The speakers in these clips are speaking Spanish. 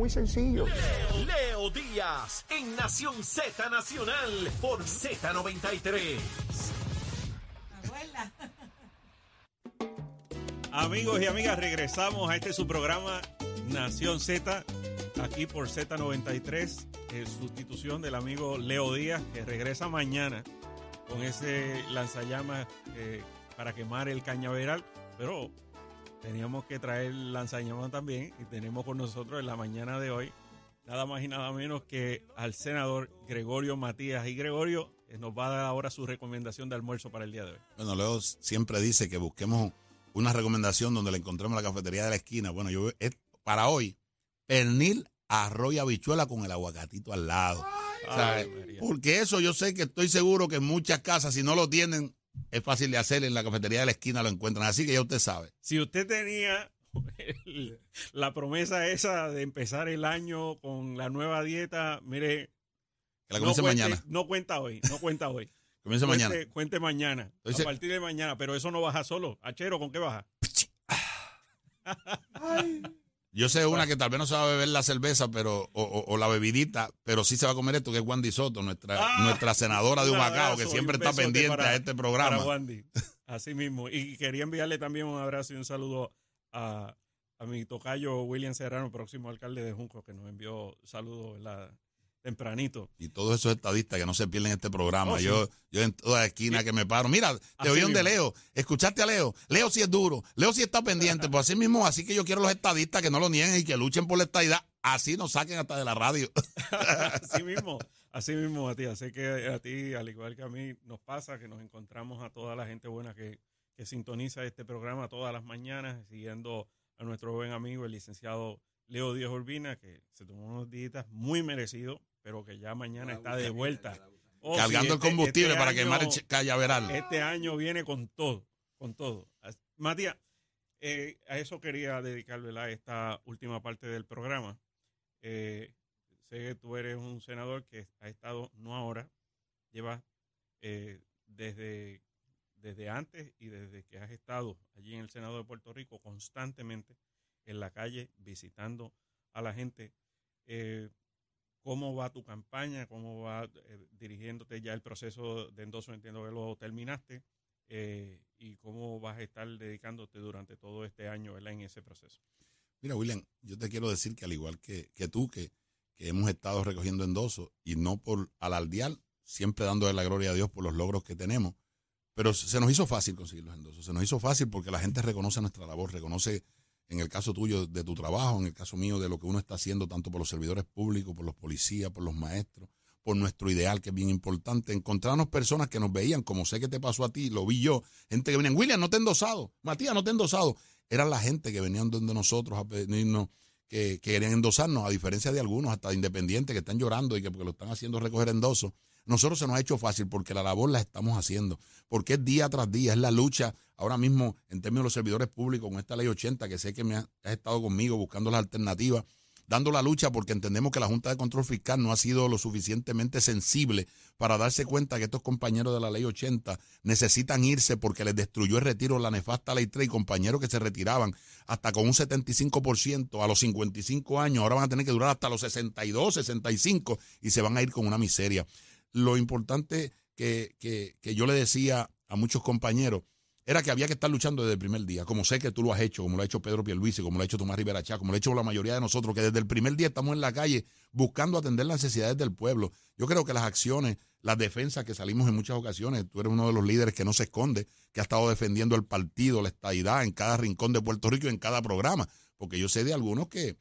Muy sencillo. Leo Díaz en Nación Z Nacional por Z93. Amigos y amigas, regresamos a este su programa Nación Z, aquí por Z93, en sustitución del amigo Leo Díaz, que regresa mañana con ese lanzallamas eh, para quemar el cañaveral, pero teníamos que traer lanzallamas también y tenemos con nosotros en la mañana de hoy nada más y nada menos que al senador Gregorio Matías. Y Gregorio eh, nos va a dar ahora su recomendación de almuerzo para el día de hoy. Bueno, Leo siempre dice que busquemos una recomendación donde la encontremos en la cafetería de la esquina. Bueno, yo es para hoy, pernil, arroz y habichuela con el aguacatito al lado. Ay, porque eso yo sé que estoy seguro que en muchas casas, si no lo tienen, es fácil de hacer. En la cafetería de la esquina lo encuentran. Así que ya usted sabe. Si usted tenía el- la promesa esa de empezar el año con la nueva dieta, mire, Que la no, comience cuente- mañana. no cuenta hoy, no cuenta hoy. Comience cuente, mañana. cuente mañana, Entonces- a partir de mañana, pero eso no baja solo. Achero, ¿con qué baja? Yo sé una que tal vez no se va a beber la cerveza pero o, o- o la bebidita, pero sí se va a comer esto, que es Wandy Soto, nuestra, Ah, nuestra senadora de Humacao, que siempre está pendiente para- a este Para programa. Wandy. Así mismo. Y quería enviarle también un abrazo y un saludo a, a mi tocayo William Serrano, próximo alcalde de Junco, que nos envió saludos. Tempranito. Y todos esos estadistas que no se pierden este programa. Oh, sí. yo, yo en toda esquina que me paro. Mira, te Así oí de. Leo. Escuchaste a Leo. Leo sí es duro. Leo sí está pendiente. Pues así mismo, así que yo quiero los estadistas que no lo nieguen y que luchen por la estadidad. Así nos saquen hasta de la radio. Así mismo, así mismo, Matías. Sé que a ti, al igual que a mí, nos pasa que nos encontramos a toda la gente buena que, que sintoniza este programa todas las mañanas, siguiendo a nuestro buen amigo, el licenciado Leo Díaz Urbina, que se tomó unos días muy merecidos, pero que ya mañana está de vuelta. Oh, sí, cargando el este- combustible este para año- quemar el cañaveral. Este año viene con todo, con todo. As- Matías, eh, a eso quería dedicar ¿verdad? esta última parte del programa. Eh, sé que tú eres un senador que ha estado, no ahora, lleva eh, desde, desde antes y desde que has estado allí en el Senado de Puerto Rico constantemente en la calle visitando a la gente. Eh, ¿Cómo va tu campaña? ¿Cómo va eh, dirigiéndote ya el proceso de endoso? Entiendo que lo terminaste. eh, ¿Y cómo vas a estar dedicándote durante todo este año en ese proceso? Mira, William, yo te quiero decir que al igual que, que tú, que, que hemos estado recogiendo endosos y no por alardear, siempre dándole la gloria a Dios por los logros que tenemos, pero se nos hizo fácil conseguir los endosos. Se nos hizo fácil porque la gente reconoce nuestra labor, reconoce en el caso tuyo de tu trabajo, en el caso mío de lo que uno está haciendo tanto por los servidores públicos, por los policías, por los maestros, por nuestro ideal que es bien importante, encontrarnos personas que nos veían, como sé que te pasó a ti, lo vi yo, gente que venían, William, no te endosado, Matías, no te endosado, eran la gente que venían donde nosotros a pedirnos que, que querían endosarnos, a diferencia de algunos, hasta de independientes que están llorando y que porque lo están haciendo recoger endosos. Nosotros se nos ha hecho fácil porque la labor la estamos haciendo, porque es día tras día, es la lucha ahora mismo en términos de los servidores públicos con esta ley 80, que sé que me has, estado conmigo buscando las alternativas, dando la lucha porque entendemos que la Junta de Control Fiscal no ha sido lo suficientemente sensible para darse cuenta que estos compañeros de la ley 80 necesitan irse porque les destruyó el retiro la nefasta ley 3 y compañeros que se retiraban hasta con un 75% a los 55 años, ahora van a tener que durar hasta los 62, 65 y se van a ir con una miseria. Lo importante que, que, que yo le decía a muchos compañeros era que había que estar luchando desde el primer día, como sé que tú lo has hecho, como lo ha hecho Pedro Pierluisi, como lo ha hecho Tomás Rivera Chá, como lo ha hecho la mayoría de nosotros, que desde el primer día estamos en la calle buscando atender las necesidades del pueblo. Yo creo que las acciones, las defensas que salimos en muchas ocasiones, tú eres uno de los líderes que no se esconde, que ha estado defendiendo el partido, la estadidad en cada rincón de Puerto Rico en cada programa, porque yo sé de algunos que,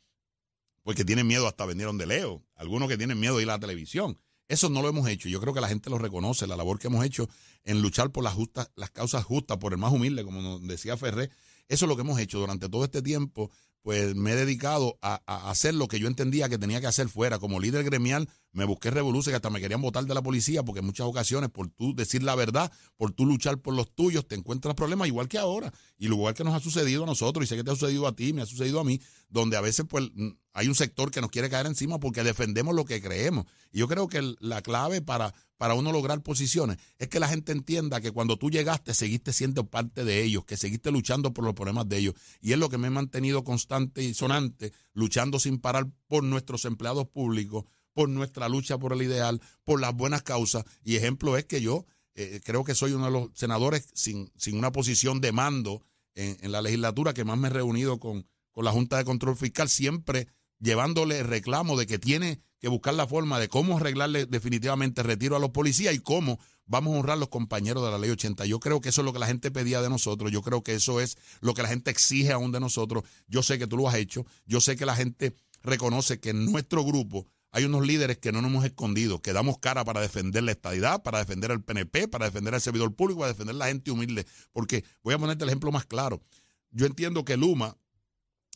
pues que tienen miedo hasta venir donde leo, algunos que tienen miedo de ir a la televisión. Eso no lo hemos hecho. Yo creo que la gente lo reconoce, la labor que hemos hecho en luchar por las, justas, las causas justas, por el más humilde, como nos decía Ferré. Eso es lo que hemos hecho durante todo este tiempo. Pues me he dedicado a, a hacer lo que yo entendía que tenía que hacer fuera. Como líder gremial, me busqué revolución que hasta me querían votar de la policía porque en muchas ocasiones por tú decir la verdad, por tú luchar por los tuyos, te encuentras problemas igual que ahora. Y igual que nos ha sucedido a nosotros, y sé que te ha sucedido a ti, me ha sucedido a mí, donde a veces pues hay un sector que nos quiere caer encima porque defendemos lo que creemos. Y yo creo que la clave para, para uno lograr posiciones es que la gente entienda que cuando tú llegaste seguiste siendo parte de ellos, que seguiste luchando por los problemas de ellos. Y es lo que me he mantenido constante y sonante, luchando sin parar por nuestros empleados públicos, por nuestra lucha por el ideal, por las buenas causas. Y ejemplo es que yo eh, creo que soy uno de los senadores sin, sin una posición de mando en, en la legislatura que más me he reunido con, con la Junta de Control Fiscal, siempre llevándole reclamo de que tiene que buscar la forma de cómo arreglarle definitivamente retiro a los policías y cómo vamos a honrar los compañeros de la ley 80. Yo creo que eso es lo que la gente pedía de nosotros, yo creo que eso es lo que la gente exige aún de nosotros. Yo sé que tú lo has hecho, yo sé que la gente reconoce que nuestro grupo hay unos líderes que no nos hemos escondido, que damos cara para defender la estadidad, para defender al PNP, para defender al servidor público, para defender a la gente humilde. Porque voy a ponerte el ejemplo más claro. Yo entiendo que Luma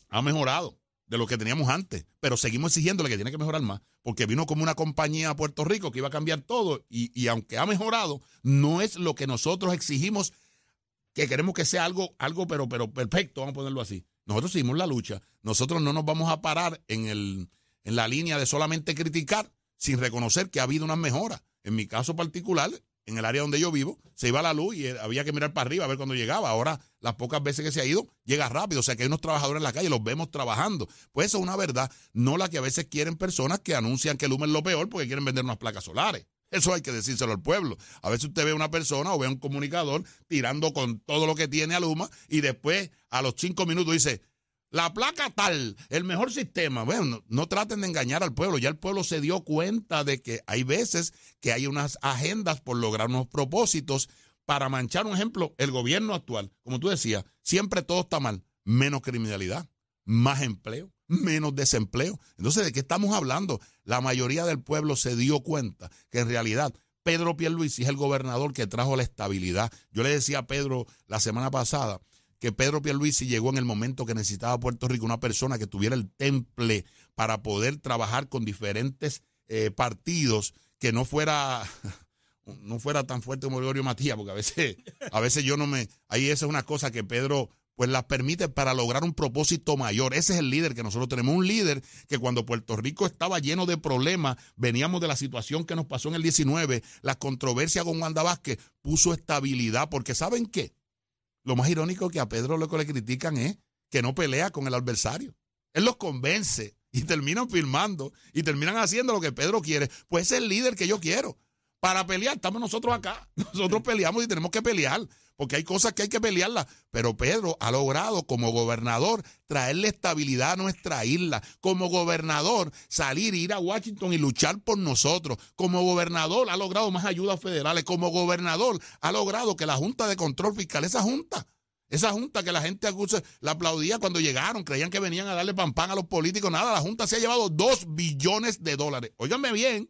ha mejorado de lo que teníamos antes, pero seguimos exigiéndole que tiene que mejorar más, porque vino como una compañía a Puerto Rico que iba a cambiar todo y, y aunque ha mejorado, no es lo que nosotros exigimos que queremos que sea algo, algo pero, pero perfecto, vamos a ponerlo así. Nosotros seguimos la lucha, nosotros no nos vamos a parar en, el, en la línea de solamente criticar sin reconocer que ha habido unas mejoras. En mi caso particular, en el área donde yo vivo, se iba la luz y había que mirar para arriba a ver cuando llegaba. Ahora, las pocas veces que se ha ido, llega rápido. O sea que hay unos trabajadores en la calle, los vemos trabajando. Pues eso es una verdad, no la que a veces quieren personas que anuncian que el es lo peor porque quieren vender unas placas solares. Eso hay que decírselo al pueblo. A veces usted ve a una persona o ve a un comunicador tirando con todo lo que tiene a Luma y después a los cinco minutos dice, la placa tal, el mejor sistema. Bueno, no, traten de engañar al pueblo. Ya el pueblo se dio cuenta de que hay veces que hay unas agendas por lograr unos propósitos para manchar un ejemplo. El gobierno actual, como tú decías, siempre todo está mal. Menos criminalidad, más empleo, menos desempleo. Entonces, ¿de qué estamos hablando? La mayoría del pueblo se dio cuenta que en realidad Pedro Pierluisi es el gobernador que trajo la estabilidad. Yo le decía a Pedro la semana pasada que Pedro Pierluisi llegó en el momento que necesitaba Puerto Rico una persona que tuviera el temple para poder trabajar con diferentes eh, partidos, que no fuera no fuera tan fuerte como Gregorio Matías, porque a veces, a veces yo no me, ahí esa es una cosa que Pedro pues las permite para lograr un propósito mayor. Ese es el líder que nosotros tenemos, un líder que cuando Puerto Rico estaba lleno de problemas, veníamos de la situación que nos pasó en el 19, la controversia con Wanda Vázquez puso estabilidad, porque ¿saben qué? Lo más irónico que a Pedro lo que le critican es que no pelea con el adversario. Él los convence y terminan firmando y terminan haciendo lo que Pedro quiere. Pues es el líder que yo quiero. Para pelear, estamos nosotros acá. Nosotros peleamos y tenemos que pelear porque hay cosas que hay que pelearlas. Pero Pedro ha logrado como gobernador traerle estabilidad a nuestra isla. Como gobernador salir, ir a Washington y luchar por nosotros. Como gobernador ha logrado más ayudas federales. Como gobernador ha logrado que la Junta de Control Fiscal, esa Junta, esa junta que la gente acusa, la aplaudía cuando llegaron, creían que venían a darle pan pan a los políticos. Nada, la junta se ha llevado dos billones de dólares. Óiganme bien,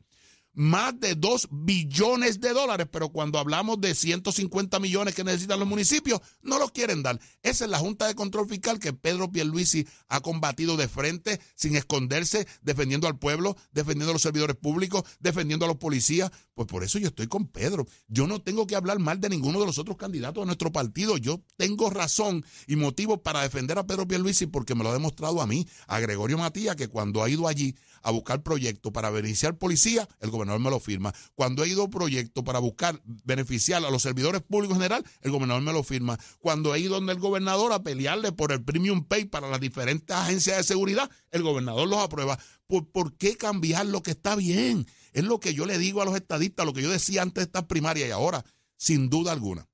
más de 2 billones de dólares, pero cuando hablamos de 150 millones que necesitan los municipios, no los quieren dar. Esa es la Junta de Control Fiscal que Pedro Pierluisi ha combatido de frente, sin esconderse, defendiendo al pueblo, defendiendo a los servidores públicos, defendiendo a los policías. Pues por eso yo estoy con Pedro. Yo no tengo que hablar mal de ninguno de los otros candidatos de nuestro partido. Yo tengo razón y motivo para defender a Pedro Pierluisi porque me lo ha demostrado a mí, a Gregorio Matías, que cuando ha ido allí a buscar proyectos para beneficiar policía, el gobernador me lo firma. Cuando he ido a proyectos para buscar beneficiar a los servidores públicos en general, el gobernador me lo firma. Cuando he ido donde el gobernador a pelearle por el premium pay para las diferentes agencias de seguridad, el gobernador los aprueba. ¿Por, ¿Por qué cambiar lo que está bien? Es lo que yo le digo a los estadistas, lo que yo decía antes de esta primaria y ahora, sin duda alguna.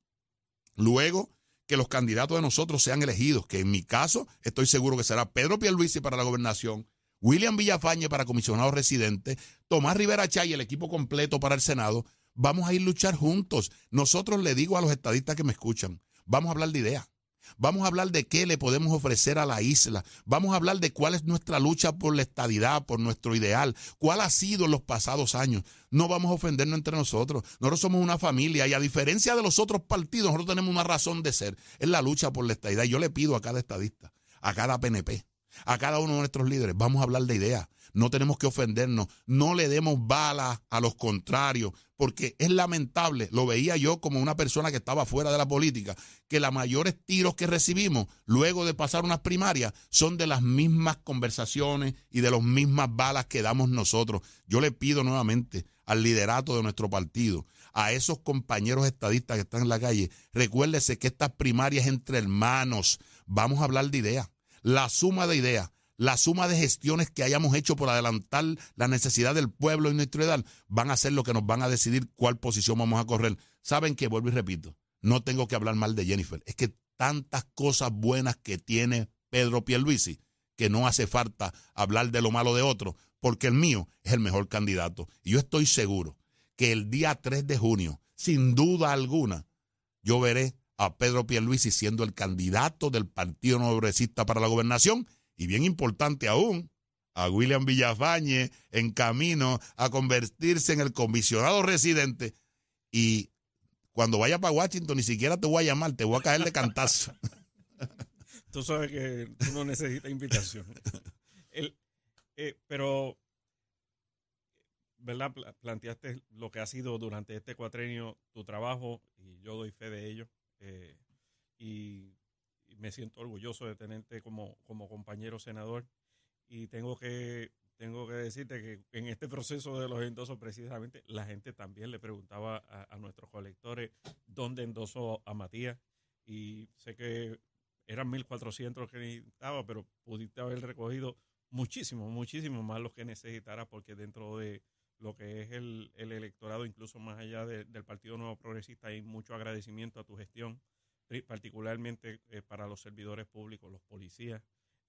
Luego que los candidatos de nosotros sean elegidos, que en mi caso estoy seguro que será Pedro Pierluisi para la gobernación, William Villafañe para comisionado residente, Tomás Rivera Chay el equipo completo para el Senado, vamos a ir a luchar juntos. Nosotros le digo a los estadistas que me escuchan, vamos a hablar de ideas. Vamos a hablar de qué le podemos ofrecer a la isla. Vamos a hablar de cuál es nuestra lucha por la estadidad, por nuestro ideal. ¿Cuál ha sido en los pasados años? No vamos a ofendernos entre nosotros. Nosotros somos una familia y a diferencia de los otros partidos, nosotros tenemos una razón de ser. Es la lucha por la estadidad. Yo le pido a cada estadista, a cada PNP, a cada uno de nuestros líderes, vamos a hablar de ideas. No tenemos que ofendernos, no le demos balas a los contrarios, porque es lamentable, lo veía yo como una persona que estaba fuera de la política, que los mayores tiros que recibimos luego de pasar unas primarias son de las mismas conversaciones y de las mismas balas que damos nosotros. Yo le pido nuevamente al liderato de nuestro partido, a esos compañeros estadistas que están en la calle, recuérdese que estas primarias entre hermanos, vamos a hablar de ideas, la suma de ideas la suma de gestiones que hayamos hecho por adelantar la necesidad del pueblo y nuestra edad van a ser lo que nos van a decidir cuál posición vamos a correr. Saben que, vuelvo y repito, no tengo que hablar mal de Jennifer. Es que tantas cosas buenas que tiene Pedro Pierluisi que no hace falta hablar de lo malo de otro, porque el mío es el mejor candidato. Y yo estoy seguro que el día 3 de junio, sin duda alguna, yo veré a Pedro Pierluisi siendo el candidato del Partido No para la gobernación y bien importante aún, a William Villafañe en camino a convertirse en el comisionado residente y cuando vaya para Washington ni siquiera te voy a llamar, te voy a caer de cantazo. Tú sabes que tú no necesitas invitación. Eh, pero, ¿verdad? Planteaste lo que ha sido durante este cuatrenio tu trabajo y yo doy fe de ello. Eh, y me siento orgulloso de tenerte como, como compañero senador. Y tengo que tengo que decirte que en este proceso de los endosos precisamente la gente también le preguntaba a, nuestros colectores dónde endosó a Matías. Y sé que eran 1.400 que necesitaba, pero pudiste haber recogido muchísimo, muchísimo más los que necesitara porque dentro de lo que es el, electorado, incluso más allá del Partido Nuevo Progresista, hay mucho agradecimiento a tu gestión particularmente eh, para los servidores públicos, los policías,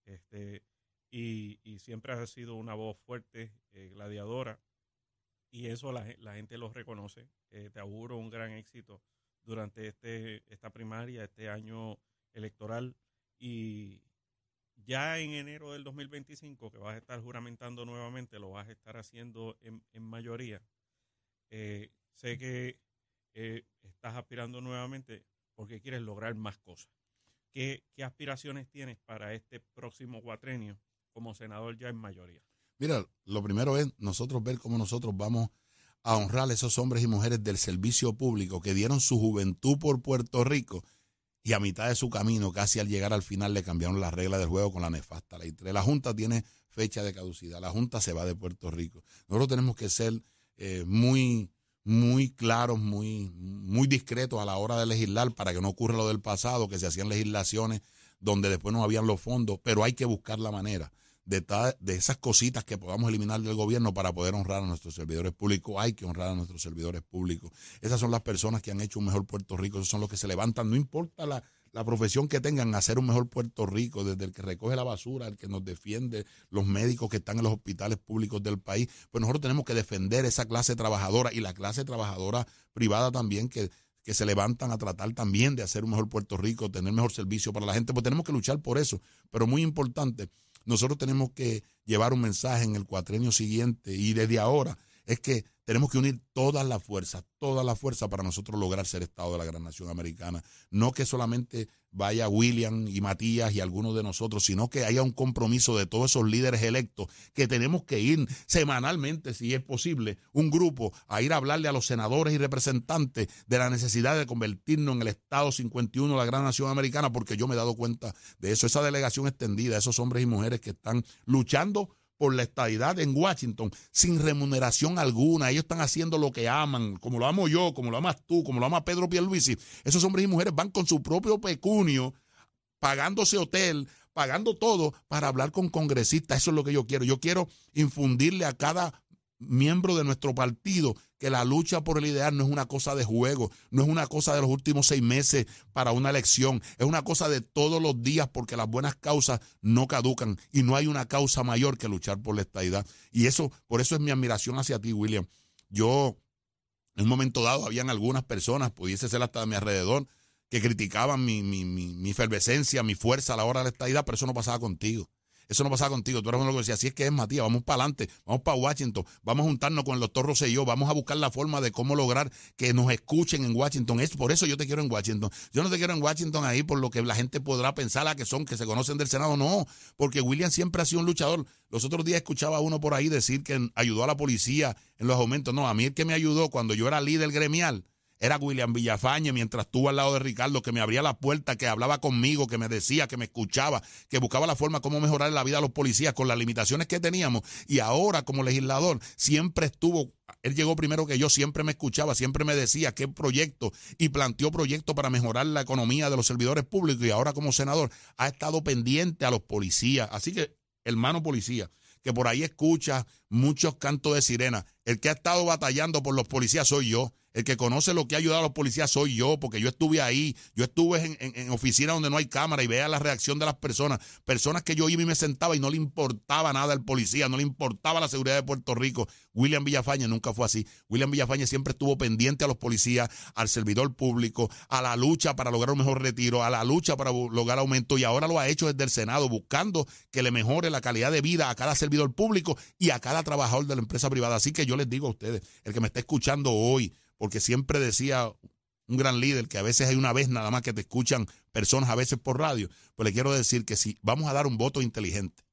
este, y, siempre has sido una voz fuerte, eh, gladiadora, y eso la, gente lo reconoce. Eh, te auguro un gran éxito durante este, esta primaria, este año electoral, y ya en enero del 2025, que vas a estar juramentando nuevamente, lo vas a estar haciendo en, en mayoría. sé que estás aspirando nuevamente porque quieres lograr más cosas. ¿Qué, aspiraciones tienes para este próximo cuatrenio como senador ya en mayoría? Mira, lo primero es nosotros ver cómo nosotros vamos a honrar a esos hombres y mujeres del servicio público que dieron su juventud por Puerto Rico y a mitad de su camino, casi al llegar al final, le cambiaron las reglas del juego con la nefasta ley La Junta tiene fecha de caducidad, la Junta se va de Puerto Rico. Nosotros tenemos que ser eh, muy muy claros, muy, muy discretos a la hora de legislar para que no ocurra lo del pasado, que se hacían legislaciones donde después no habían los fondos, pero hay que buscar la manera de, de esas cositas que podamos eliminar del gobierno para poder honrar a nuestros servidores públicos. Hay que honrar a nuestros servidores públicos. Esas son las personas que han hecho un mejor Puerto Rico, esos son los que se levantan, no importa la, la profesión que tengan, hacer un mejor Puerto Rico, desde el que recoge la basura, el que nos defiende, los médicos que están en los hospitales públicos del país, pues nosotros tenemos que defender esa clase trabajadora y la clase trabajadora privada también que, que se levantan a tratar también de hacer un mejor Puerto Rico, tener mejor servicio para la gente, pues tenemos que luchar por eso. Pero muy importante, nosotros tenemos que llevar un mensaje en el cuatrenio siguiente y desde ahora es que tenemos que unir todas las fuerzas, toda la fuerza para nosotros lograr ser Estado de la gran nación americana. No que solamente vaya William y Matías y algunos de nosotros, sino que haya un compromiso de todos esos líderes electos que tenemos que ir semanalmente, si es posible, un grupo a ir a hablarle a los senadores y representantes de la necesidad de convertirnos en el Estado 51 de la gran nación americana, porque yo me he dado cuenta de eso. Esa delegación extendida, esos hombres y mujeres que están luchando por la estadidad en Washington sin remuneración alguna. Ellos están haciendo lo que aman, como lo amo yo, como lo amas tú, como lo ama Pedro Pierluisi. Esos hombres y mujeres van con su propio pecunio, pagándose hotel, pagando todo para hablar con congresistas. Eso es lo que yo quiero. Yo quiero infundirle a cada miembro de nuestro partido que la lucha por el ideal no es una cosa de juego, no es una cosa de los últimos seis meses para una elección, es una cosa de todos los días porque las buenas causas no caducan y no hay una causa mayor que luchar por la estadidad. Y eso, por eso es mi admiración hacia ti, William. Yo, en un momento dado, habían algunas personas, pudiese ser hasta de mi alrededor, que criticaban mi, mi, mi, mi efervescencia, mi fuerza a la hora de la estadidad, pero eso no pasaba contigo. Eso no pasaba contigo. Tú eres uno que decía, así es que es Matías, vamos para adelante, vamos para Washington, vamos a juntarnos con el doctor Rosselló, vamos a buscar la forma de cómo lograr que nos escuchen en Washington. Es por eso yo te quiero en Washington. Yo no te quiero en Washington ahí por lo que la gente podrá pensar a que son, que se conocen del Senado. No, porque William siempre ha sido un luchador. Los otros días escuchaba a uno por ahí decir que ayudó a la policía en los aumentos. No, a mí el que me ayudó cuando yo era líder gremial era William Villafañe mientras estuvo al lado de Ricardo, que me abría la puerta, que hablaba conmigo, que me decía, que me escuchaba, que buscaba la forma cómo mejorar la vida a los policías con las limitaciones que teníamos. Y ahora como legislador siempre estuvo, él llegó primero que yo, siempre me escuchaba, siempre me decía qué proyecto y planteó proyectos para mejorar la economía de los servidores públicos y ahora como senador ha estado pendiente a los policías. Así que, hermano policía, que por ahí escucha muchos cantos de sirena. El que ha estado batallando por los policías soy yo. El que conoce lo que ha ayudado a los policías soy yo, porque yo estuve ahí, yo estuve en, en, oficina donde no hay cámara y vea la reacción de las personas. Personas que yo iba y me sentaba y no le importaba nada al policía, no le importaba la seguridad de Puerto Rico. William Villafañe nunca fue así. William Villafañe siempre estuvo pendiente a los policías, al servidor público, a la lucha para lograr un mejor retiro, a la lucha para lograr aumento y ahora lo ha hecho desde el Senado, buscando que le mejore la calidad de vida a cada servidor público y a cada trabajador de la empresa privada. Así que yo les digo a ustedes, el que me está escuchando hoy, porque siempre decía un gran líder que a veces hay una vez nada más que te escuchan personas a veces por radio, pues le quiero decir que si vamos a dar un voto inteligente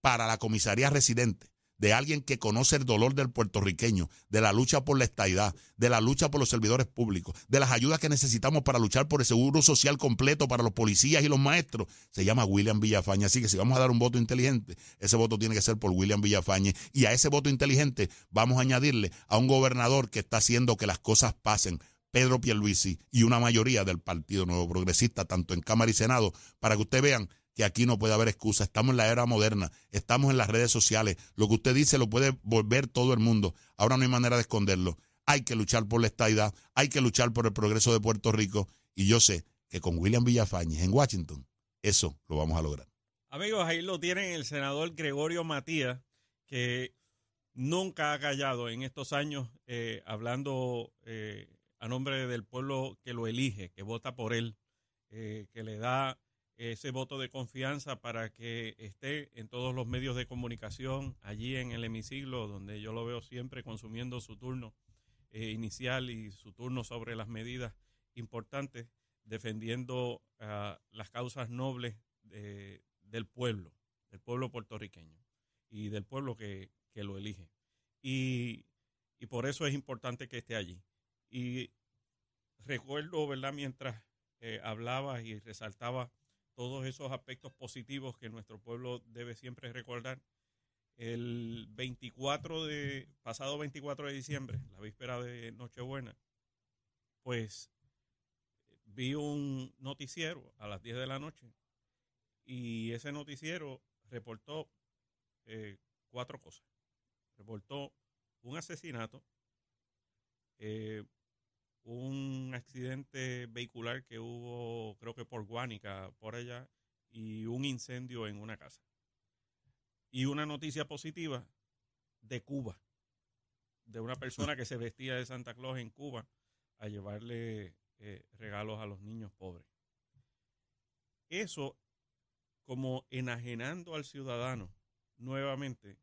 para la comisaría residente, de alguien que conoce el dolor del puertorriqueño, de la lucha por la estadidad, de la lucha por los servidores públicos, de las ayudas que necesitamos para luchar por el seguro social completo para los policías y los maestros, se llama William Villafañe. Así que si vamos a dar un voto inteligente, ese voto tiene que ser por William Villafañe. Y a ese voto inteligente vamos a añadirle a un gobernador que está haciendo que las cosas pasen. Pedro Pierluisi y una mayoría del Partido Nuevo Progresista, tanto en Cámara y Senado, para que ustedes vean que aquí no puede haber excusa. Estamos en la era moderna, estamos en las redes sociales. Lo que usted dice lo puede volver todo el mundo. Ahora no hay manera de esconderlo. Hay que luchar por la estabilidad, hay que luchar por el progreso de Puerto Rico. Y yo sé que con William Villafañez en Washington, eso lo vamos a lograr. Amigos, ahí lo tienen el senador Gregorio Matías, que nunca ha callado en estos años eh, hablando eh, a nombre del pueblo que lo elige, que vota por él, eh, que le da ese voto de confianza para que esté en todos los medios de comunicación, allí en el hemiciclo, donde yo lo veo siempre consumiendo su turno eh, inicial y su turno sobre las medidas importantes, defendiendo ah, las causas nobles del pueblo, del pueblo puertorriqueño y del pueblo que, lo elige. Y, y por eso es importante que esté allí. Y recuerdo, ¿verdad?, mientras eh, hablaba y resaltaba todos esos aspectos positivos que nuestro pueblo debe siempre recordar. El 24 de, pasado 24 de diciembre, la víspera de Nochebuena, pues vi un noticiero a las 10 de la noche y ese noticiero reportó eh, cuatro cosas. Reportó un asesinato, eh, un accidente vehicular que hubo, creo que por Guánica, por allá, y un incendio en una casa. Y una noticia positiva de Cuba, de una persona que se vestía de Santa Claus en Cuba a llevarle eh, regalos a los niños pobres. Eso como enajenando al ciudadano nuevamente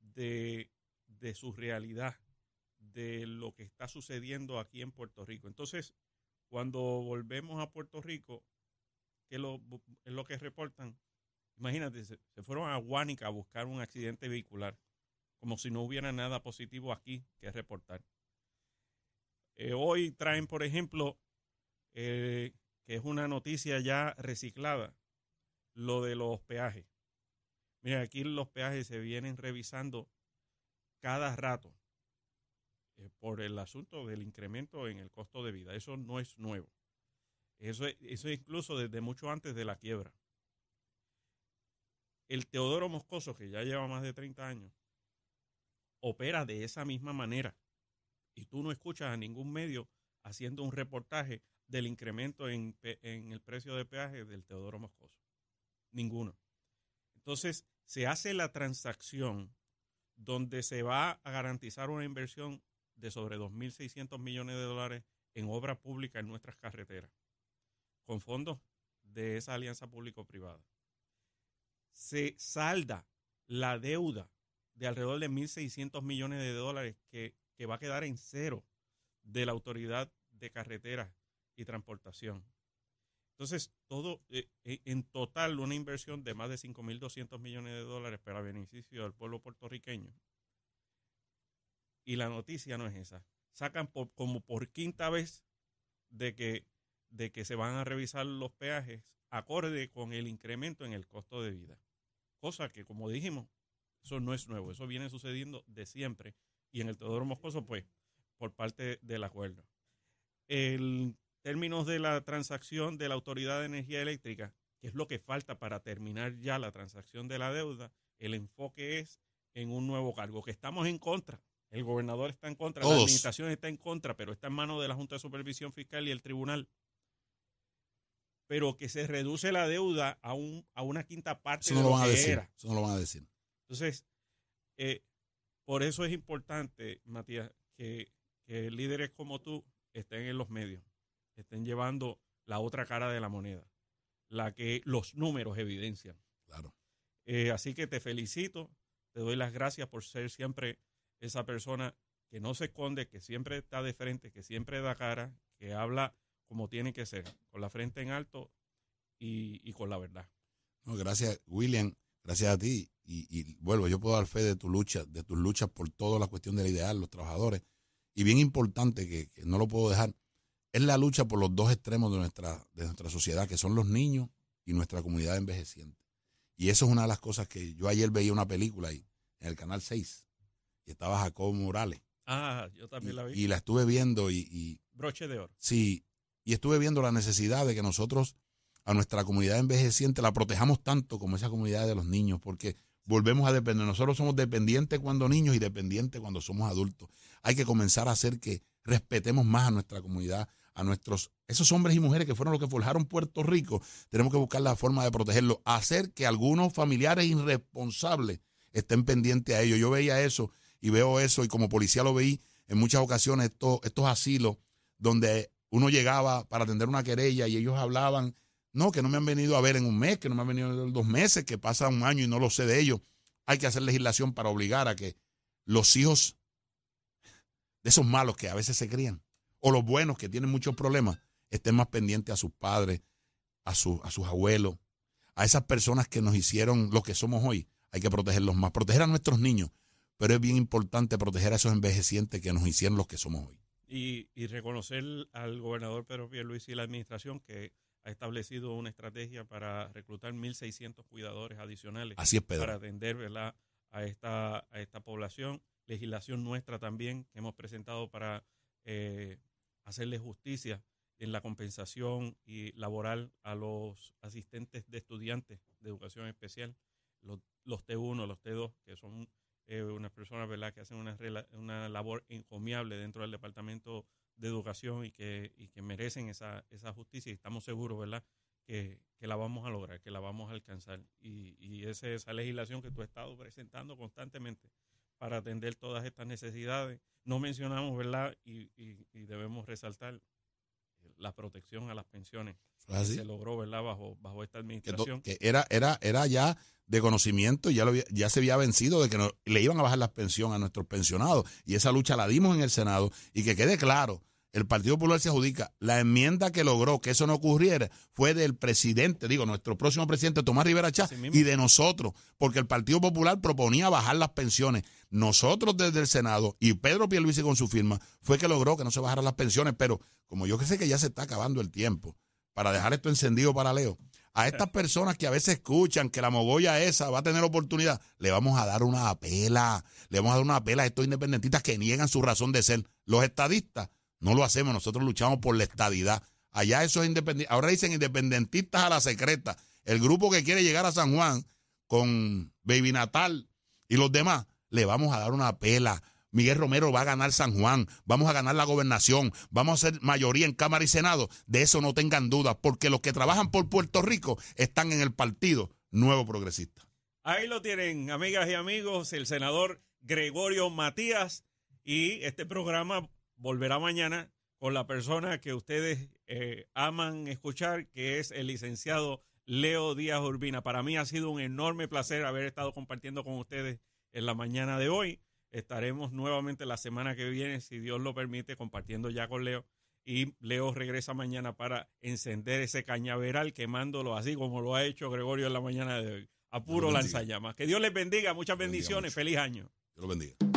de, de su realidad, de lo que está sucediendo aquí en Puerto Rico. Entonces, cuando volvemos a Puerto Rico, que lo, es lo que reportan, imagínate, se, fueron a Guánica a buscar un accidente vehicular, como si no hubiera nada positivo aquí que reportar. Eh, hoy traen, por ejemplo, eh, que es una noticia ya reciclada, lo de los peajes. Mira, aquí los peajes se vienen revisando cada rato. Eh, por el asunto del incremento en el costo de vida. Eso no es nuevo. Eso, eso es incluso desde mucho antes de la quiebra. El Teodoro Moscoso, que ya lleva más de 30 años, opera de esa misma manera. Y tú no escuchas a ningún medio haciendo un reportaje del incremento en, en el precio de peaje del Teodoro Moscoso. Ninguno. Entonces, se hace la transacción donde se va a garantizar una inversión de sobre 2.600 millones de dólares en obra pública en nuestras carreteras, con fondos de esa alianza público-privada. se salda la deuda de alrededor de 1.600 millones de dólares que, que va a quedar en cero de la Autoridad de Carreteras y Transportación. Entonces, todo eh, eh, en total una inversión de más de 5.200 millones de dólares para beneficio del pueblo puertorriqueño. Y la noticia no es esa. Sacan por, como por quinta vez de que, de que se van a revisar los peajes acorde con el incremento en el costo de vida. Cosa que, como dijimos, eso no es nuevo, eso viene sucediendo de siempre. Y en el Teodoro Moscoso, pues, por parte del acuerdo. En términos de la transacción de la Autoridad de Energía Eléctrica, que es lo que falta para terminar ya la transacción de la deuda, el enfoque es en un nuevo cargo, que estamos en contra. El gobernador está en contra, la administración está en contra, pero está en manos de la Junta de Supervisión Fiscal y el tribunal. Pero que se reduce la deuda a, un, a una quinta parte de lo, que decir, era. Eso no lo van a decir. Entonces, eh, por eso es importante, Matías, que, líderes como tú estén en los medios, estén llevando la otra cara de la moneda, la que los números evidencian. Claro. Eh, así que te felicito, te doy las gracias por ser siempre esa persona que no se esconde, que siempre está de frente, que siempre da cara, que habla como tiene que ser, con la frente en alto y, con la verdad. No, gracias, William. Gracias a ti. Y, vuelvo, yo puedo dar fe de tu lucha, de tus luchas por toda la cuestión del ideal, los trabajadores. Y bien importante, que, no lo puedo dejar, es la lucha por los dos extremos de nuestra, de nuestra sociedad, que son los niños y nuestra comunidad envejeciente. Y eso es una de las cosas que yo ayer veía una película ahí, en el canal 6, y estaba Jacobo Morales. Ah, yo también la vi. Y la estuve viendo y, y... Broche de oro. Sí, y estuve viendo la necesidad de que nosotros a nuestra comunidad envejeciente la protejamos tanto como esa comunidad de los niños, porque volvemos a depender. Nosotros somos dependientes cuando niños y dependientes cuando somos adultos. Hay que comenzar a hacer que respetemos más a nuestra comunidad, a nuestros, esos hombres y mujeres que fueron los que forjaron Puerto Rico. Tenemos que buscar la forma de protegerlos, hacer que algunos familiares irresponsables estén pendientes a ellos. Yo veía eso y veo eso y como policía lo veí en muchas ocasiones estos, asilos donde uno llegaba para atender una querella y ellos hablaban no, que no me han venido a ver en un mes, que no me han venido en dos meses, que pasa un año y no lo sé de ellos. Hay que hacer legislación para obligar a que los hijos de esos malos que a veces se crían, o los buenos que tienen muchos problemas, estén más pendientes a sus padres, a, a sus abuelos, a esas personas que nos hicieron lo que somos hoy. Hay que protegerlos más, proteger a nuestros niños, pero es bien importante proteger a esos envejecientes que nos hicieron los que somos hoy. Y, y reconocer al gobernador Pedro Luis y la administración que ha establecido una estrategia para reclutar 1.600 cuidadores adicionales para atender ¿verdad? A, esta, a esta población. Legislación nuestra también que hemos presentado para eh, hacerle justicia en la compensación y laboral a los asistentes de estudiantes de educación especial, los, los T1, los T2, que son eh, unas personas ¿verdad? que hacen una, una labor encomiable dentro del Departamento de educación y que, y que merecen esa, esa justicia y estamos seguros, ¿verdad? Que, que, la vamos a lograr, que la vamos a alcanzar. Y, y esa es esa legislación que tú has estado presentando constantemente para atender todas estas necesidades. No mencionamos, ¿verdad? Y, y debemos resaltar la protección a las pensiones que se logró, ¿verdad? Bajo, bajo esta administración. Que, era, era, era ya de conocimiento, ya, lo ya se había vencido de que no, le iban a bajar las pensiones a nuestros pensionados. Y esa lucha la dimos en el Senado. Y que quede claro el Partido Popular se adjudica. La enmienda que logró que eso no ocurriera fue del presidente, digo, nuestro próximo presidente Tomás Rivera Chá y de nosotros, porque el Partido Popular proponía bajar las pensiones. Nosotros desde el Senado y Pedro Pierluisi con su firma fue que logró que no se bajaran las pensiones, pero como yo sé que ya se está acabando el tiempo para dejar esto encendido para Leo, a estas personas que a veces escuchan que la mogolla esa va a tener oportunidad, le vamos a dar una apela, le vamos a dar una apela a estos independentistas que niegan su razón de ser. Los estadistas no lo hacemos, nosotros luchamos por la estadidad. Allá eso es independiente. Ahora dicen independentistas a la secreta. El grupo que quiere llegar a San Juan con Baby Natal y los demás, le vamos a dar una pela. Miguel Romero va a ganar San Juan, vamos a ganar la gobernación, vamos a ser mayoría en Cámara y Senado. De eso no tengan dudas, porque los que trabajan por Puerto Rico están en el partido Nuevo Progresista. Ahí lo tienen, amigas y amigos, el senador Gregorio Matías y este programa volverá mañana con la persona que ustedes eh, aman escuchar, que es el licenciado Leo Díaz Urbina. Para mí ha sido un enorme placer haber estado compartiendo con ustedes en la mañana de hoy. Estaremos nuevamente la semana que viene, si Dios lo permite, compartiendo ya con Leo. Y Leo regresa mañana para encender ese cañaveral, quemándolo así como lo ha hecho Gregorio en la mañana de hoy. A puro lanzallamas. Que Dios les bendiga. Muchas bendiciones. Feliz año. Dios bendiga.